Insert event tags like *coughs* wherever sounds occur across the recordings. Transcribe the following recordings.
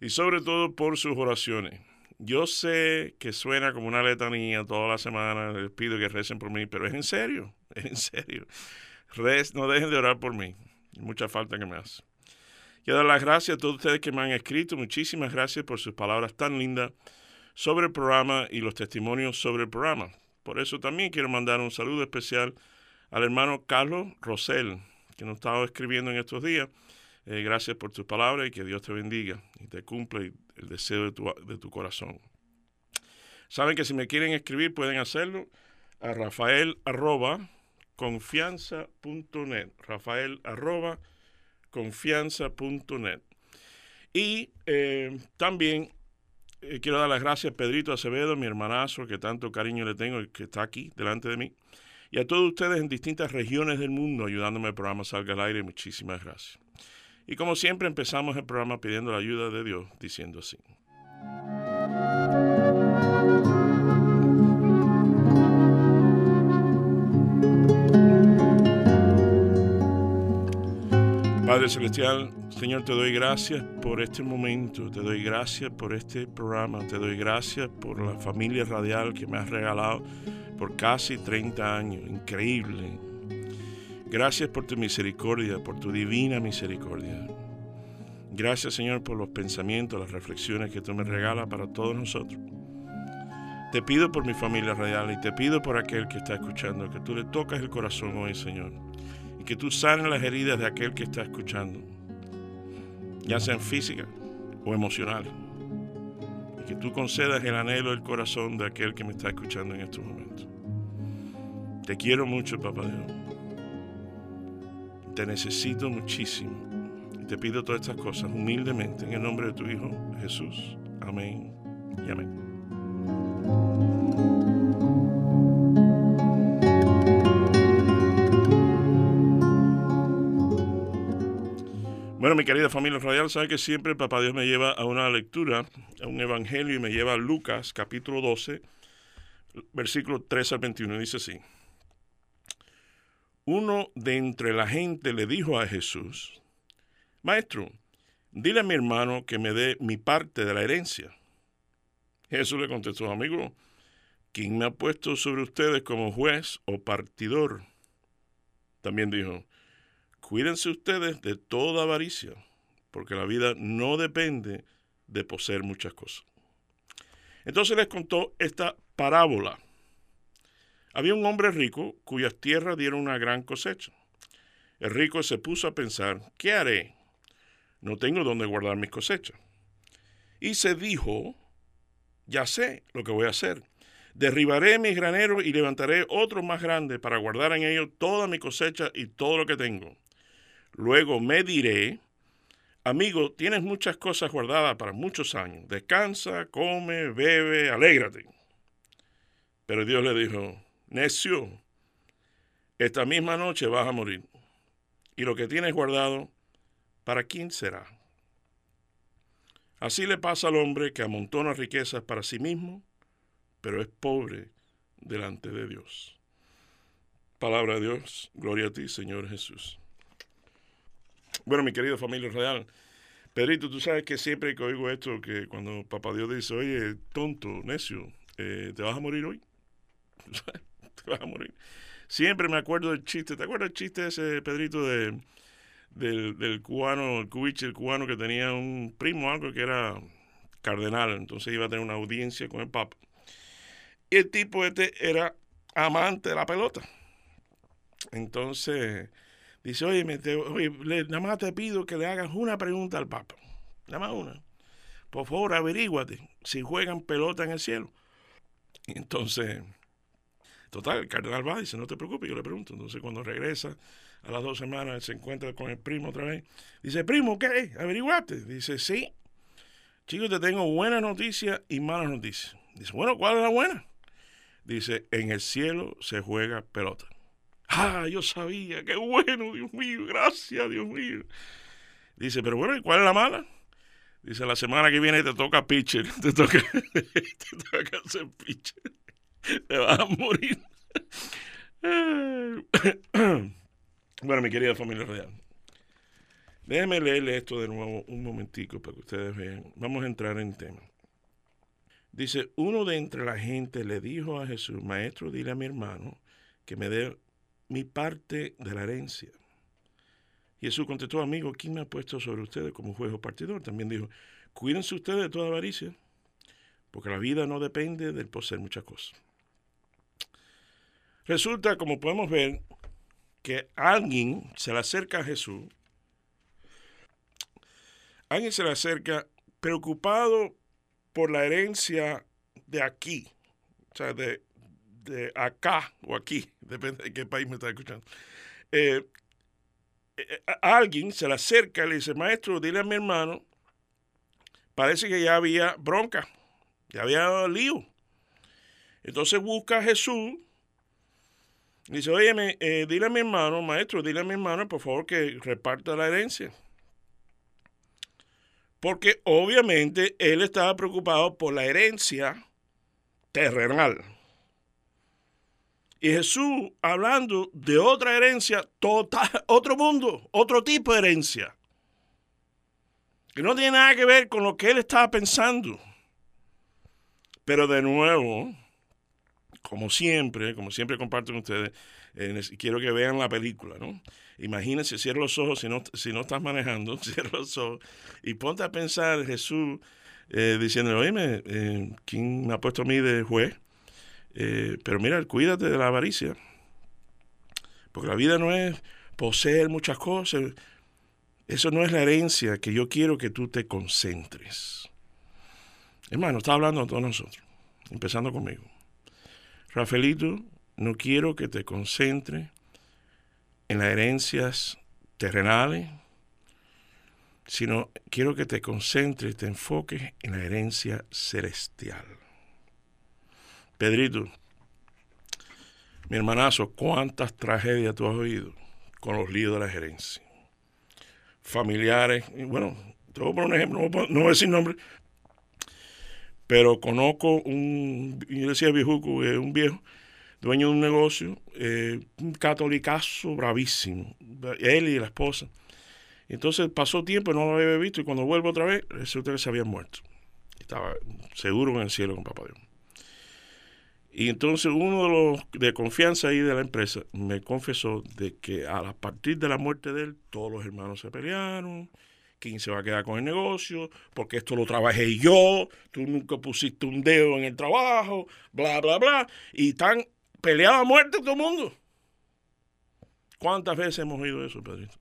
y sobre todo por sus oraciones. Yo sé que suena como una letanía toda la semana, les pido que recen por mí, pero es en serio, *laughs* es en serio. no dejen de orar por mí, mucha falta que me hace. Quiero dar las gracias a todos ustedes que me han escrito, muchísimas gracias por sus palabras tan lindas sobre el programa y los testimonios sobre el programa. Por eso también quiero mandar un saludo especial al hermano Carlos Rosell, que nos estaba escribiendo en estos días eh, gracias por tus palabras y que Dios te bendiga y te cumpla el deseo de tu, de tu corazón. Saben que si me quieren escribir pueden hacerlo a rafael arroba confianza.net. Rafael arroba confianza.net. Y eh, también eh, quiero dar las gracias a Pedrito Acevedo, mi hermanazo, que tanto cariño le tengo, que está aquí delante de mí. Y a todos ustedes en distintas regiones del mundo ayudándome al programa Salga al Aire. Muchísimas gracias. Y como siempre empezamos el programa pidiendo la ayuda de Dios, diciendo así. Padre Celestial, Señor, te doy gracias por este momento, te doy gracias por este programa, te doy gracias por la familia radial que me has regalado por casi 30 años, increíble, Gracias por tu misericordia, por tu divina misericordia. Gracias Señor por los pensamientos, las reflexiones que tú me regalas para todos nosotros. Te pido por mi familia radial y te pido por aquel que está escuchando, que tú le tocas el corazón hoy, Señor, y que tú sanes las heridas de aquel que está escuchando, ya sean físicas o emocionales, y que tú concedas el anhelo del corazón de aquel que me está escuchando en estos momentos. Te quiero mucho, Papá Dios. Te necesito muchísimo. Te pido todas estas cosas humildemente en el nombre de tu Hijo Jesús. Amén y amén. Bueno, mi querida familia radial, sabe que siempre Papá Dios me lleva a una lectura, a un evangelio y me lleva a Lucas capítulo 12, versículo 3 al 21. Dice así uno de entre la gente le dijo a Jesús, Maestro, dile a mi hermano que me dé mi parte de la herencia. Jesús le contestó, amigo, ¿quién me ha puesto sobre ustedes como juez o partidor? También dijo, cuídense ustedes de toda avaricia, porque la vida no depende de poseer muchas cosas. Entonces les contó esta parábola había un hombre rico cuyas tierras dieron una gran cosecha. El rico se puso a pensar, ¿qué haré? No tengo dónde guardar mis cosechas. Y se dijo, ya sé lo que voy a hacer. Derribaré mis graneros y levantaré otros más grandes para guardar en ellos toda mi cosecha y todo lo que tengo. Luego me diré, amigo, tienes muchas cosas guardadas para muchos años. Descansa, come, bebe, alégrate. Pero Dios le dijo, necio, esta misma noche vas a morir. Y lo que tienes guardado, ¿para quién será? Así le pasa al hombre que amontona riquezas para sí mismo, pero es pobre delante de Dios. Palabra de Dios, gloria a ti, Señor Jesús. Bueno, mi querida familia real, Pedrito, tú sabes que siempre que oigo esto, que cuando Papá Dios dice, oye, tonto, necio, eh, ¿te vas a morir hoy? *laughs* a morir. Siempre me acuerdo del chiste. ¿Te acuerdas el chiste ese, Pedrito, de, del, cubano, el cubiche, el cubano que tenía un primo algo que era cardenal, entonces iba a tener una audiencia con el Papa. Y el tipo este era amante de la pelota. Entonces dice, oye, oye nada más te pido que le hagas una pregunta al Papa. Nada más una. Por favor, averíguate si juegan pelota en el cielo. Entonces Total, el cardenal va y dice, no te preocupes, yo le pregunto. Entonces cuando regresa a las dos semanas se encuentra con el primo otra vez. Dice, primo, ¿qué? ¿Averiguaste? Dice, sí. chicos, te tengo buenas noticias y malas noticias. Dice, bueno, ¿cuál es la buena? Dice, en el cielo se juega pelota. Ah, yo sabía, qué bueno, Dios mío, gracias, Dios mío. Dice, pero bueno, ¿y cuál es la mala? Dice, la semana que viene te toca pitcher, *laughs* te toca, *laughs* te toca hacer pitcher. *laughs* Te vas a morir. *coughs* bueno, mi querida familia real. Déjenme leerle esto de nuevo un momentico para que ustedes vean. Vamos a entrar en tema. Dice, uno de entre la gente le dijo a Jesús, maestro, dile a mi hermano que me dé mi parte de la herencia. Jesús contestó, amigo, ¿quién me ha puesto sobre ustedes como juez o partidor? También dijo, cuídense ustedes de toda avaricia, porque la vida no depende del poseer muchas cosas. Resulta, como podemos ver, que alguien se le acerca a Jesús, alguien se le acerca preocupado por la herencia de aquí, o sea, de, de acá o aquí, *laughs* depende de qué país me está escuchando. Eh, eh, alguien se le acerca y le dice, maestro, dile a mi hermano, parece que ya había bronca, ya había lío. Entonces busca a Jesús dice, oye, eh, dile a mi hermano, maestro, dile a mi hermano, por favor, que reparta la herencia. Porque obviamente él estaba preocupado por la herencia terrenal. Y Jesús hablando de otra herencia, total, *laughs* otro mundo, otro tipo de herencia. Que no tiene nada que ver con lo que él estaba pensando. Pero de nuevo, como siempre, como siempre comparto con ustedes, quiero que vean la película, ¿no? Imagínense, cierra los ojos si no, si no estás manejando, *laughs* cierra los ojos y ponte a pensar Jesús eh, diciendo, oye, eh, ¿quién me ha puesto a mí de juez? Eh, pero mira, cuídate de la avaricia. Porque la vida no es poseer muchas cosas. Eso no es la herencia que yo quiero que tú te concentres. Hermano, está hablando a todos nosotros, empezando conmigo. Rafaelito, no quiero que te concentres en las herencias terrenales, sino quiero que te concentres, te enfoques en la herencia celestial. Pedrito, mi hermanazo, ¿cuántas tragedias tú has oído con los líos de la gerencia? Familiares, bueno, te voy a poner un ejemplo, no voy a decir nombre, pero conozco un, decía viejuco, un viejo, dueño de un negocio, eh, un catolicazo bravísimo, él y la esposa. Entonces pasó tiempo, no lo había visto, y cuando vuelvo otra vez, resulta que se habían muerto. Estaba seguro en el cielo con papá Dios. Y entonces uno de los de confianza ahí de la empresa me confesó de que a partir de la muerte de él, todos los hermanos se pelearon, quién se va a quedar con el negocio, porque esto lo trabajé yo, tú nunca pusiste un dedo en el trabajo, bla, bla, bla, y están peleados a muerte todo el mundo. ¿Cuántas veces hemos oído eso, Pedrito?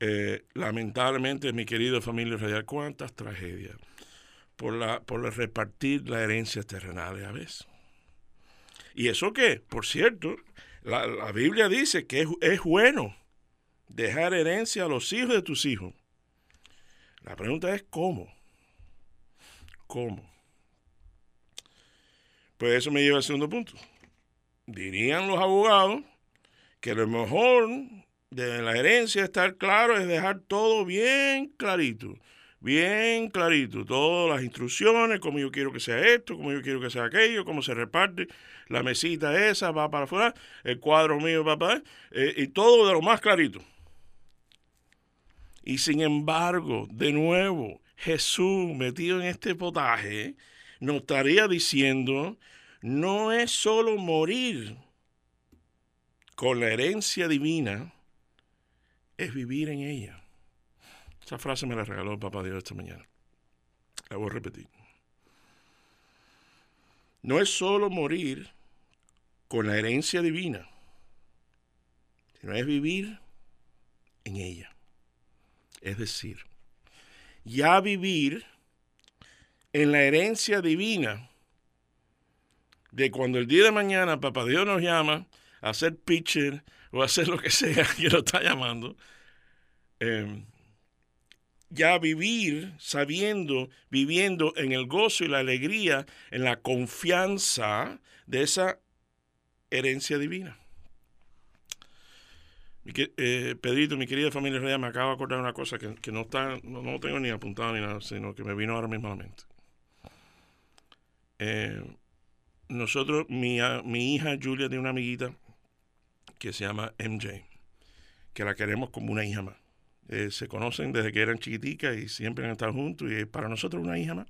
Eh, lamentablemente, mi querida familia radial, cuántas tragedias por, la, por repartir la herencia terrenal a veces. ¿Y eso qué? Por cierto, la, Biblia dice que es, es, bueno dejar herencia a los hijos de tus hijos. La pregunta es ¿cómo? ¿Cómo? Pues eso me lleva al segundo punto. Dirían los abogados que lo mejor de la herencia estar claro es dejar todo bien clarito bien clarito, todas las instrucciones, cómo yo quiero que sea esto, cómo yo quiero que sea aquello, cómo se reparte, la mesita esa va para afuera, el cuadro mío va para eh, y todo de lo más clarito. Y sin embargo, de nuevo, Jesús metido en este potaje, nos estaría diciendo, no es solo morir con la herencia divina, es vivir en ella. Esa frase me la regaló el Papá Dios esta mañana. La voy a repetir. No es solo morir con la herencia divina, sino es vivir en ella. Es decir, ya vivir en la herencia divina de cuando el día de mañana Papá Dios nos llama a hacer pitcher o a hacer lo que sea *laughs* que lo está llamando, eh, ya vivir sabiendo, viviendo en el gozo y la alegría, en la confianza de esa herencia divina. Eh, Pedrito, mi querida familia real, me acabo de acordar una cosa que, no está, no, tengo ni apuntado ni nada, sino que me vino ahora mismo a la mente. Eh, nosotros, mi, mi hija Julia tiene una amiguita que se llama MJ, que la queremos como una hija más. Eh, se conocen desde que eran chiquiticas y siempre han estado juntos y es para nosotros una hija más.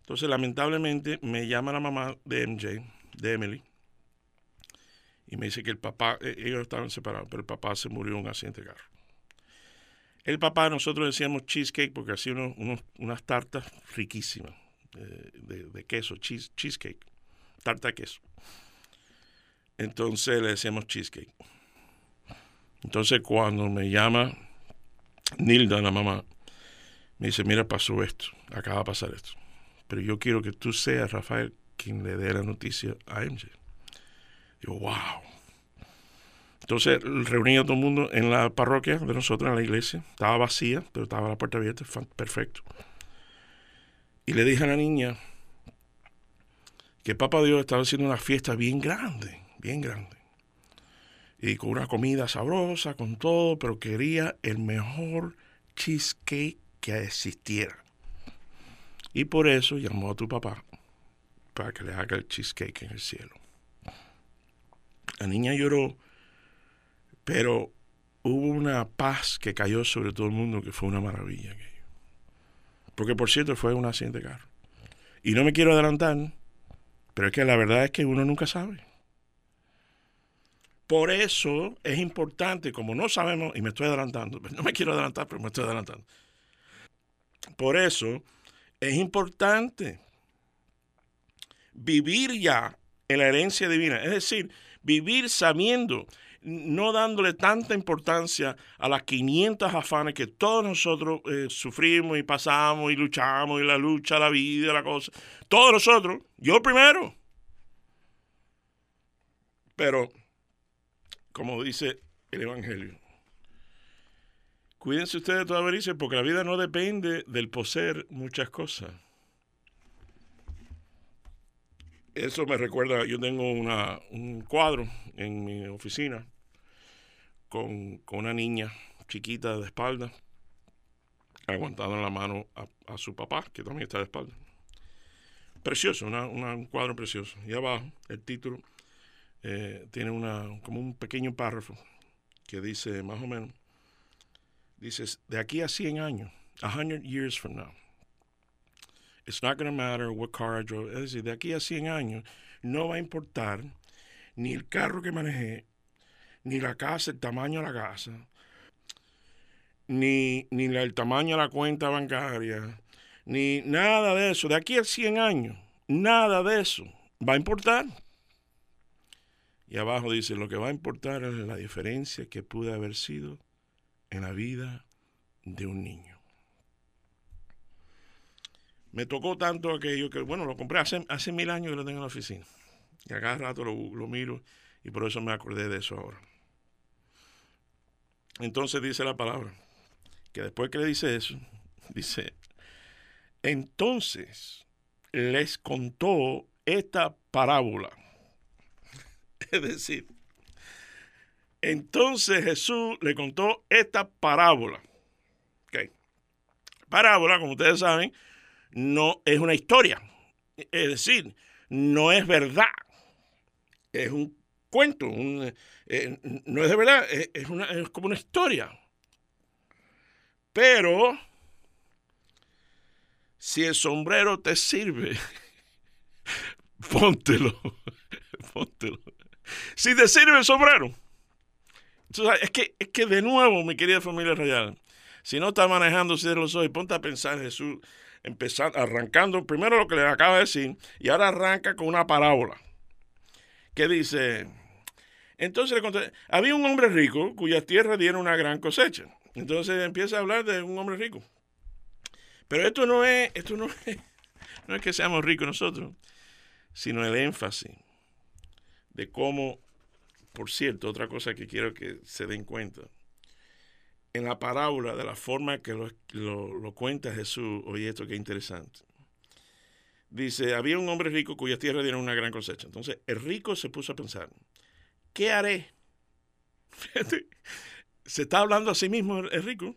Entonces, lamentablemente, me llama la mamá de MJ, de Emily, y me dice que el papá, eh, ellos estaban separados, pero el papá se murió en un accidente de carro. El papá, nosotros decíamos cheesecake porque hacía unas tartas riquísimas eh, de, queso, cheese, cheesecake, tarta de queso. Entonces le decíamos cheesecake. Entonces cuando me llama Nilda, la mamá, me dice, mira, pasó esto, acaba de pasar esto. Pero yo quiero que tú seas, Rafael, quien le dé la noticia a MJ. Digo, wow. Entonces reuní a todo el mundo en la parroquia de nosotros, en la iglesia. Estaba vacía, pero estaba la puerta abierta, perfecto. Y le dije a la niña que Papá Dios estaba haciendo una fiesta bien grande, bien grande. Y con una comida sabrosa, con todo, pero quería el mejor cheesecake que existiera. Y por eso llamó a tu papá para que le haga el cheesecake en el cielo. La niña lloró, pero hubo una paz que cayó sobre todo el mundo que fue una maravilla. Porque por cierto fue un accidente de carro. Y no me quiero adelantar, pero es que la verdad es que uno nunca sabe. Por eso es importante, como no sabemos, y me estoy adelantando, *laughs* no me quiero adelantar, pero me estoy adelantando. Por eso es importante vivir ya en la herencia divina. Es decir, vivir sabiendo, no dándole tanta importancia a las 500 afanes que todos nosotros eh, sufrimos y pasamos y luchamos y la lucha, la vida, la cosa. Todos nosotros, yo primero. Pero, como dice el Evangelio, cuídense ustedes de toda avaricia porque la vida no depende del poseer muchas cosas eso me recuerda, yo tengo una, un cuadro en mi oficina con, una niña chiquita de espalda, aguantada en la mano a, su papá, que también está de espalda. Precioso, un cuadro precioso. Y abajo, el título eh, tiene una, como un pequeño párrafo que dice más o menos, dice, de aquí a 100 años, a 100 years from now, It's not going to matter what car I drove. Es decir, de aquí a 100 años no va a importar ni el carro que manejé, ni la casa, el tamaño de la casa, ni, ni el tamaño de la cuenta bancaria, ni nada de eso. De aquí a 100 años, nada de eso va a importar. Y abajo dice, lo que va a importar es la diferencia que pude haber sido en la vida de un niño me tocó tanto aquello que, bueno, lo compré hace, hace mil años que lo tengo en la oficina. Y a cada rato lo, lo miro y por eso me acordé de eso ahora. Entonces dice la palabra, que después que le dice eso, *laughs* dice, entonces les contó esta parábola. *laughs* Es decir, entonces Jesús le contó esta parábola. Okay. Parábola, como ustedes saben, no es una historia. Es decir, no es verdad. Es un cuento. Eh, no es de verdad, es, como una historia. Pero si el sombrero te sirve, *laughs* póntelo. *laughs* póntelo. Si te sirve el sombrero. es, que, es que de nuevo, mi querida familia real, si no estás manejando, cierra los ojos y ponte a pensar, Jesús, empezando, arrancando primero lo que le acaba de decir y ahora arranca con una parábola que dice, entonces le conté, había un hombre rico cuyas tierras dieron una gran cosecha. Entonces empieza a hablar de un hombre rico. Pero esto no es, esto no es, no es que seamos ricos nosotros, sino el énfasis de cómo, por cierto, otra cosa que quiero que se den cuenta, en la parábola, de la forma que lo, lo cuenta Jesús, oye esto que interesante. Dice, había un hombre rico cuya tierra dieron una gran cosecha. Entonces, el rico se puso a pensar, ¿qué haré? *laughs* se está hablando a sí mismo el rico.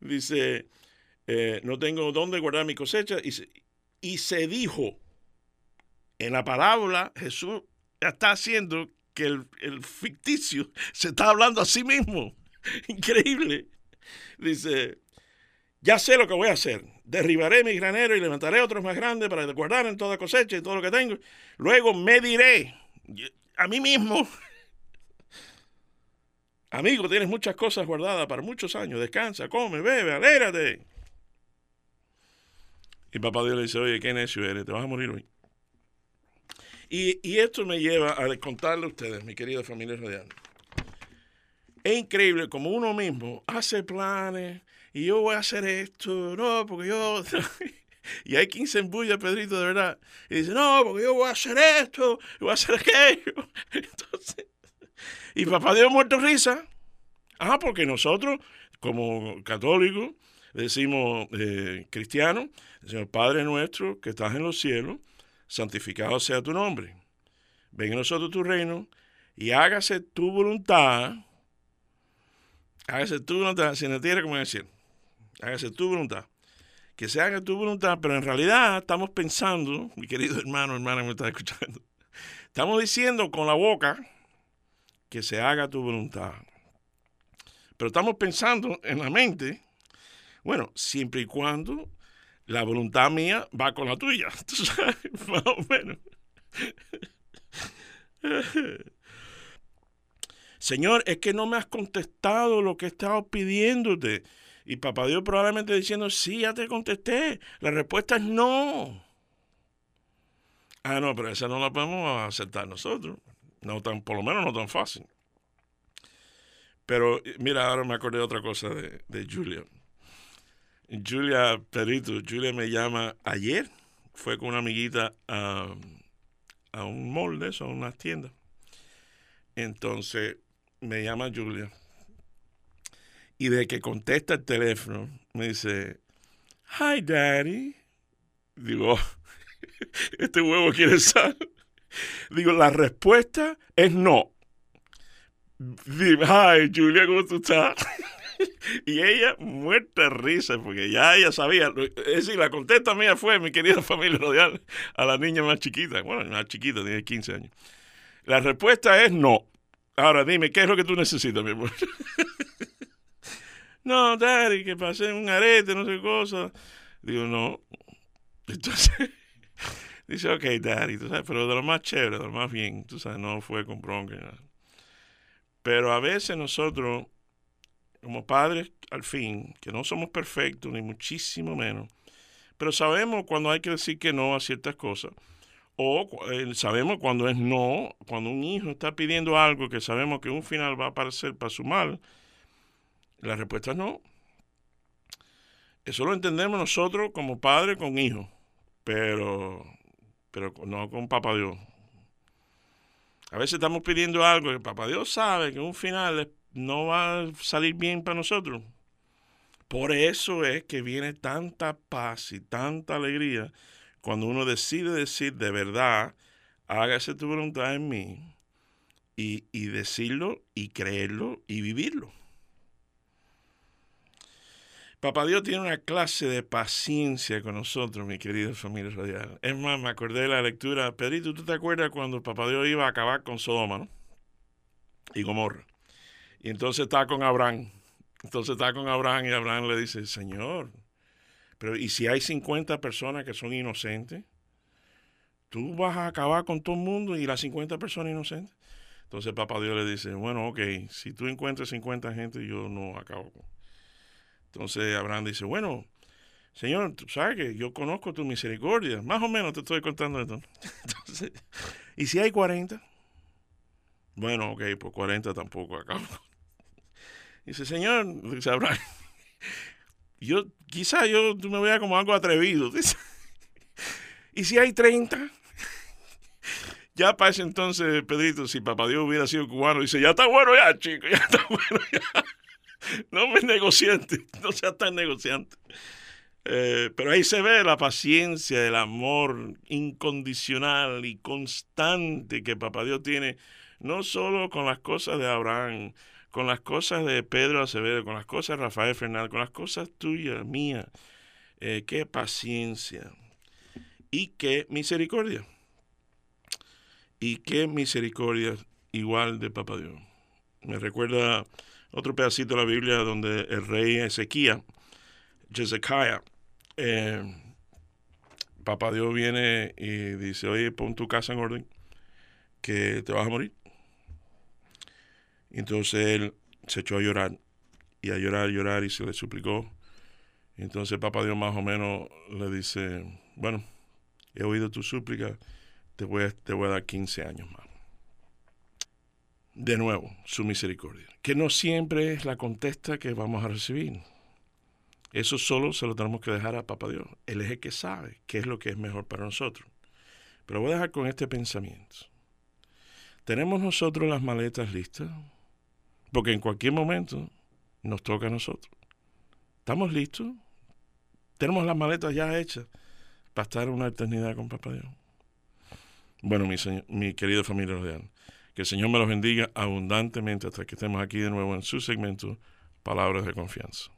Dice, eh, no tengo dónde guardar mi cosecha. Y se, y se dijo, en la parábola, Jesús está haciendo que el, el ficticio *laughs* se está hablando a sí mismo. *laughs* Increíble. Dice, ya sé lo que voy a hacer. Derribaré mi granero y levantaré otros más grandes para guardar en toda cosecha y todo lo que tengo. Luego me diré a mí mismo, *laughs* amigo, tienes muchas cosas guardadas para muchos años. Descansa, come, bebe, alégrate. Y papá Dios le dice, oye, qué necio eres, te vas a morir hoy. Y, y esto me lleva a contarle a ustedes, mi querida familia radial. Es increíble como uno mismo hace planes, y yo voy a hacer esto, no, porque yo... *laughs* y hay quien se embulla, Pedrito, de verdad. Y dice, no, porque yo voy a hacer esto, voy a hacer aquello. *laughs* Entonces, y papá Dios muerto risa. Ah, porque nosotros, como católicos, decimos eh, cristianos, decimos, Padre nuestro que estás en los cielos, santificado sea tu nombre. Venga a nosotros tu reino y hágase tu voluntad. Hágase tu voluntad, sin la tierra como cielo hágase tu voluntad. Que se haga tu voluntad, pero en realidad estamos pensando, mi querido hermano, hermana que me está escuchando, estamos diciendo con la boca que se haga tu voluntad. Pero estamos pensando en la mente, bueno, siempre y cuando la voluntad mía va con la tuya. *laughs* ¿Tú sabes? Más o menos. *laughs* Señor, es que no me has contestado lo que he estado pidiéndote. Y papá Dios probablemente diciendo, sí, ya te contesté. La respuesta es no. Ah, no, pero esa no la podemos aceptar nosotros. No tan, por lo menos no tan fácil. Pero mira, ahora me acordé de otra cosa de, de Julia. Julia Perito, Julia me llama ayer. Fue con una amiguita a, a un mall de eso, a unas tiendas. Entonces me llama Julia y de que contesta el teléfono, me dice, Hi, Daddy. Digo, *laughs* este huevo quiere sal. Digo, la respuesta es no. Dime, hi, Julia, ¿cómo tú estás? *laughs* y ella muerta de risa, porque ya ella sabía. Es decir, la contesta mía fue, mi querida *laughs* familia radial, a la niña más chiquita. Bueno, más chiquita, tiene 15 años. La respuesta es no. Ahora dime, ¿qué es lo que tú necesitas, mi amor? *laughs* no, Daddy, que pasé un arete, no sé qué cosa. Digo, no. Entonces, *laughs* dice, ok, Daddy, tú sabes, pero de lo más chévere, de lo más bien, tú sabes, no fue con bronca. Pero a veces nosotros, como padres, al fin, que no somos perfectos, ni muchísimo menos, pero sabemos cuando hay que decir que no a ciertas cosas. O eh, sabemos cuando es no, cuando un hijo está pidiendo algo que sabemos que un final va a aparecer para su mal, la respuesta es no. Eso lo entendemos nosotros como padre con hijo, pero, pero no con papá Dios. A veces estamos pidiendo algo que papá Dios sabe que un final no va a salir bien para nosotros. Por eso es que viene tanta paz y tanta alegría cuando uno decide decir de verdad, hágase tu voluntad en mí, y, y decirlo y creerlo y vivirlo. Papá Dios tiene una clase de paciencia con nosotros, mi querida familia radial. Es más, me acordé de la lectura. Pedrito, ¿tú te acuerdas cuando Papá Dios iba a acabar con Sodoma, no? Y Gomorra. Y entonces está con Abraham. Entonces está con Abraham y Abraham le dice, Señor, pero ¿y si hay 50 personas que son inocentes? ¿Tú vas a acabar con todo el mundo y las 50 personas inocentes? Entonces Papá Dios le dice, bueno, ok, si tú encuentras 50 gente, yo no acabo con entonces Abraham dice, bueno, Señor, tú sabes que yo conozco tu misericordia. Más o menos te estoy contando esto. *laughs* Entonces, ¿y si hay 40? Bueno, ok, pues 40 tampoco acabo. *laughs* Dice, Señor, dice Abraham, yo, quizá yo me vea como algo atrevido. *laughs* ¿y si hay 30? *laughs* Ya para ese entonces, Pedrito, si papá Dios hubiera sido cubano, dice, ya está bueno ya, chico, ya está *laughs* bueno ya. no me negociante, no sea tan negociante. Eh, pero ahí se ve la paciencia, el amor incondicional y constante que Papá Dios tiene, no solo con las cosas de Abraham, con las cosas de Pedro Acevedo, con las cosas de Rafael Fernández, con las cosas tuyas, mías. Eh, qué paciencia y qué misericordia. Y qué misericordia igual de Papá Dios. Me recuerda otro pedacito de la Biblia donde el rey Ezequiel, Hezekiah, eh, Papá Dios viene y dice, oye, pon tu casa en orden, que te vas a morir. Entonces él se echó a llorar, y a llorar, llorar, y se le suplicó. Entonces Papá Dios más o menos le dice, bueno, he oído tu súplica, te voy a, te voy a dar 15 años más. De nuevo, su misericordia, que no siempre es la contesta que vamos a recibir. Eso solo se lo tenemos que dejar a Papá Dios. Él es el que sabe qué es lo que es mejor para nosotros. Pero voy a dejar con este pensamiento. ¿Tenemos nosotros las maletas listas? Porque en cualquier momento nos toca a nosotros. ¿Estamos listos? Tenemos las maletas ya hechas para estar una eternidad con Papá Dios. Bueno, mi, mi querida familia real, que el Señor me los bendiga abundantemente hasta que estemos aquí de nuevo en su segmento Palabras de Confianza.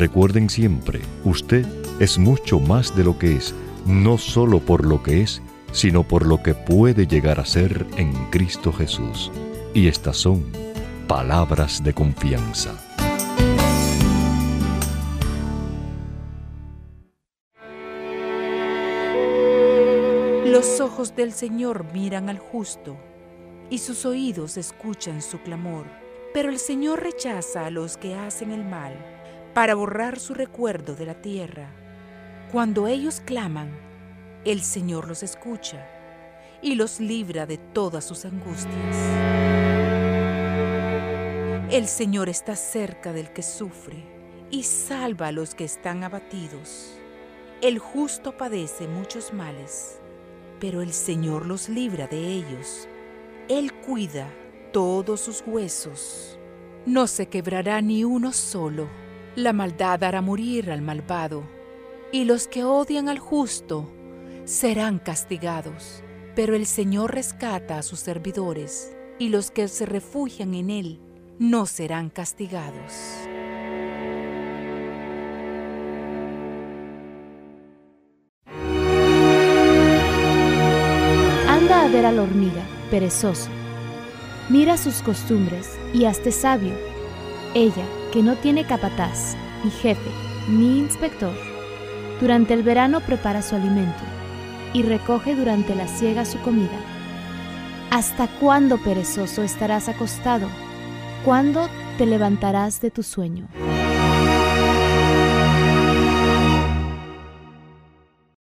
Recuerden siempre, usted es mucho más de lo que es, no solo por lo que es, sino por lo que puede llegar a ser en Cristo Jesús. Y estas son palabras de confianza. Los ojos del Señor miran al justo y sus oídos escuchan su clamor, pero el Señor rechaza a los que hacen el mal para borrar su recuerdo de la tierra. Cuando ellos claman, el Señor los escucha y los libra de todas sus angustias. El Señor está cerca del que sufre y salva a los que están abatidos. El justo padece muchos males, pero el Señor los libra de ellos. Él cuida todos sus huesos. No se quebrará ni uno solo. La maldad hará morir al malvado, y los que odian al justo serán castigados. Pero el Señor rescata a sus servidores, y los que se refugian en Él no serán castigados. Anda a ver a la hormiga, perezoso. Mira sus costumbres y hazte sabio. Ella, que no tiene capataz, ni jefe, ni inspector, durante el verano prepara su alimento y recoge durante la siega su comida. ¿Hasta cuándo, perezoso, estarás acostado? ¿Cuándo te levantarás de tu sueño?